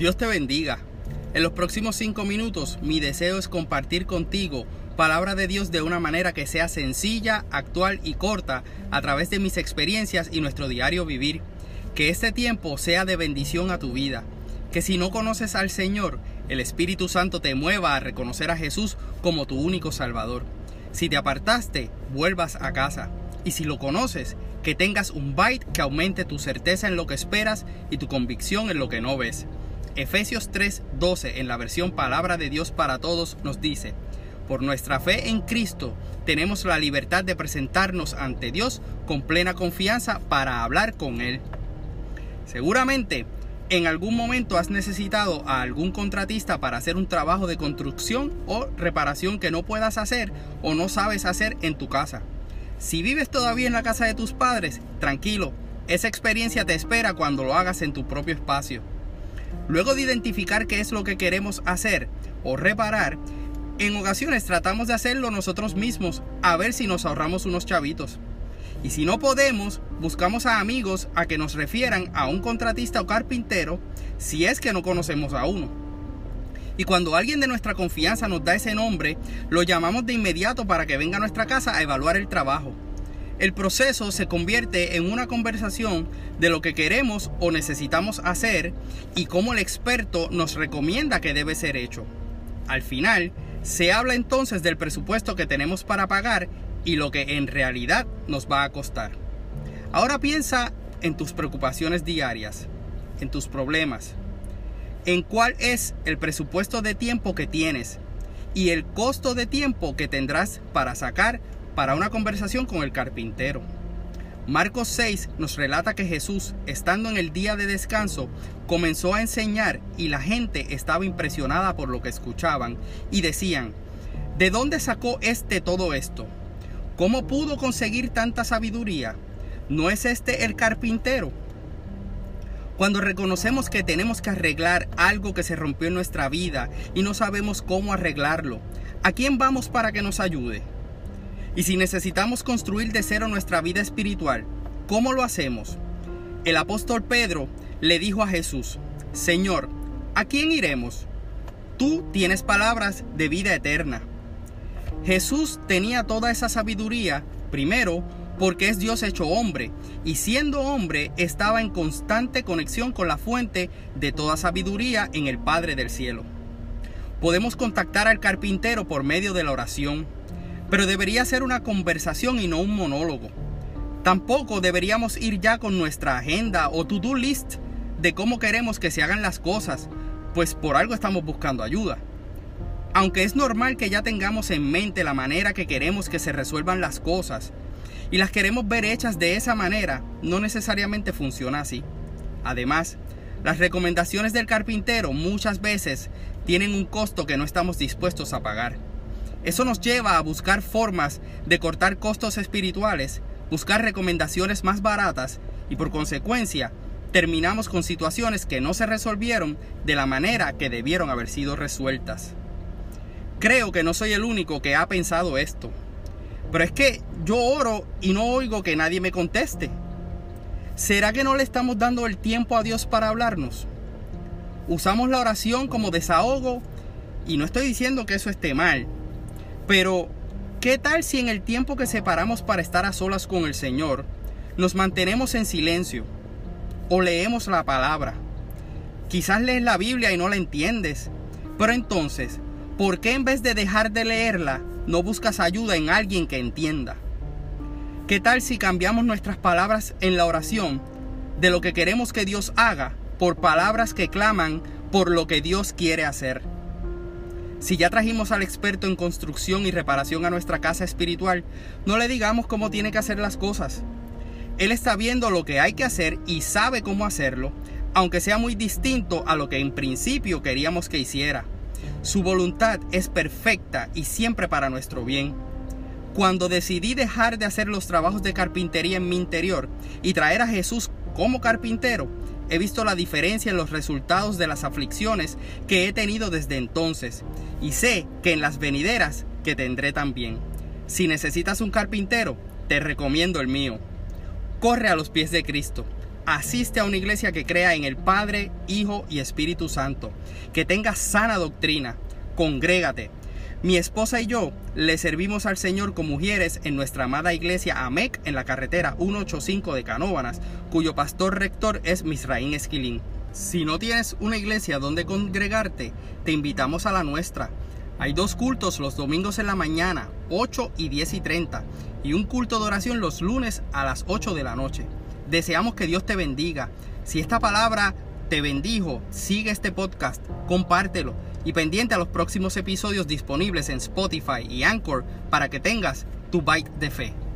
Dios te bendiga. En los próximos cinco minutos mi deseo es compartir contigo palabra de Dios de una manera que sea sencilla, actual y corta a través de mis experiencias y nuestro diario vivir. Que este tiempo sea de bendición a tu vida. Que si no conoces al Señor, el Espíritu Santo te mueva a reconocer a Jesús como tu único Salvador. Si te apartaste, vuelvas a casa. Y si lo conoces, que tengas un bite que aumente tu certeza en lo que esperas y tu convicción en lo que no ves. Efesios 3:12 en la versión Palabra de Dios para Todos nos dice, por nuestra fe en Cristo tenemos la libertad de presentarnos ante Dios con plena confianza para hablar con Él. Seguramente en algún momento has necesitado a algún contratista para hacer un trabajo de construcción o reparación que no puedas hacer o no sabes hacer en tu casa. Si vives todavía en la casa de tus padres, tranquilo, esa experiencia te espera cuando lo hagas en tu propio espacio. Luego de identificar qué es lo que queremos hacer o reparar, en ocasiones tratamos de hacerlo nosotros mismos a ver si nos ahorramos unos chavitos. Y si no podemos, buscamos a amigos a que nos refieran a un contratista o carpintero si es que no conocemos a uno. Y cuando alguien de nuestra confianza nos da ese nombre, lo llamamos de inmediato para que venga a nuestra casa a evaluar el trabajo. El proceso se convierte en una conversación de lo que queremos o necesitamos hacer y cómo el experto nos recomienda que debe ser hecho. Al final, se habla entonces del presupuesto que tenemos para pagar y lo que en realidad nos va a costar. Ahora piensa en tus preocupaciones diarias, en tus problemas, en cuál es el presupuesto de tiempo que tienes y el costo de tiempo que tendrás para sacar para una conversación con el carpintero. Marcos 6 nos relata que Jesús, estando en el día de descanso, comenzó a enseñar y la gente estaba impresionada por lo que escuchaban y decían, ¿de dónde sacó este todo esto? ¿Cómo pudo conseguir tanta sabiduría? ¿No es este el carpintero? Cuando reconocemos que tenemos que arreglar algo que se rompió en nuestra vida y no sabemos cómo arreglarlo, ¿a quién vamos para que nos ayude? Y si necesitamos construir de cero nuestra vida espiritual, ¿cómo lo hacemos? El apóstol Pedro le dijo a Jesús, Señor, ¿a quién iremos? Tú tienes palabras de vida eterna. Jesús tenía toda esa sabiduría, primero, porque es Dios hecho hombre, y siendo hombre estaba en constante conexión con la fuente de toda sabiduría en el Padre del cielo. Podemos contactar al carpintero por medio de la oración, pero debería ser una conversación y no un monólogo. Tampoco deberíamos ir ya con nuestra agenda o to-do list de cómo queremos que se hagan las cosas, pues por algo estamos buscando ayuda. Aunque es normal que ya tengamos en mente la manera que queremos que se resuelvan las cosas y las queremos ver hechas de esa manera, no necesariamente funciona así. Además, las recomendaciones del carpintero muchas veces tienen un costo que no estamos dispuestos a pagar. Eso nos lleva a buscar formas de cortar costos espirituales, buscar recomendaciones más baratas y por consecuencia terminamos con situaciones que no se resolvieron de la manera que debieron haber sido resueltas. Creo que no soy el único que ha pensado esto. Pero es que yo oro y no oigo que nadie me conteste. ¿Será que no le estamos dando el tiempo a Dios para hablarnos? Usamos la oración como desahogo y no estoy diciendo que eso esté mal, pero, ¿qué tal si en el tiempo que separamos para estar a solas con el Señor, nos mantenemos en silencio o leemos la palabra? Quizás lees la Biblia y no la entiendes, pero entonces, ¿por qué en vez de dejar de leerla, no buscas ayuda en alguien que entienda? ¿Qué tal si cambiamos nuestras palabras en la oración de lo que queremos que Dios haga por palabras que claman por lo que Dios quiere hacer? Si ya trajimos al experto en construcción y reparación a nuestra casa espiritual, no le digamos cómo tiene que hacer las cosas. Él está viendo lo que hay que hacer y sabe cómo hacerlo, aunque sea muy distinto a lo que en principio queríamos que hiciera. Su voluntad es perfecta y siempre para nuestro bien. Cuando decidí dejar de hacer los trabajos de carpintería en mi interior y traer a Jesús como carpintero, He visto la diferencia en los resultados de las aflicciones que he tenido desde entonces y sé que en las venideras que tendré también. Si necesitas un carpintero, te recomiendo el mío. Corre a los pies de Cristo, Asiste a una iglesia que crea en el Padre, Hijo y Espíritu Santo, que tenga sana doctrina. Congrégate. Mi esposa y yo le servimos al Señor con mujeres en nuestra amada iglesia AMEC en la carretera 185 de Canóvanas, cuyo pastor rector es Misraín Esquilín. Si no tienes una iglesia donde congregarte, te invitamos a la nuestra. Hay dos cultos los domingos en la mañana, 8 y 10 y 30, y un culto de oración los lunes a las 8 de la noche. Deseamos que Dios te bendiga. Si esta palabra te bendijo, sigue este podcast, compártelo y pendiente a los próximos episodios disponibles en Spotify y Anchor para que tengas tu bite de fe.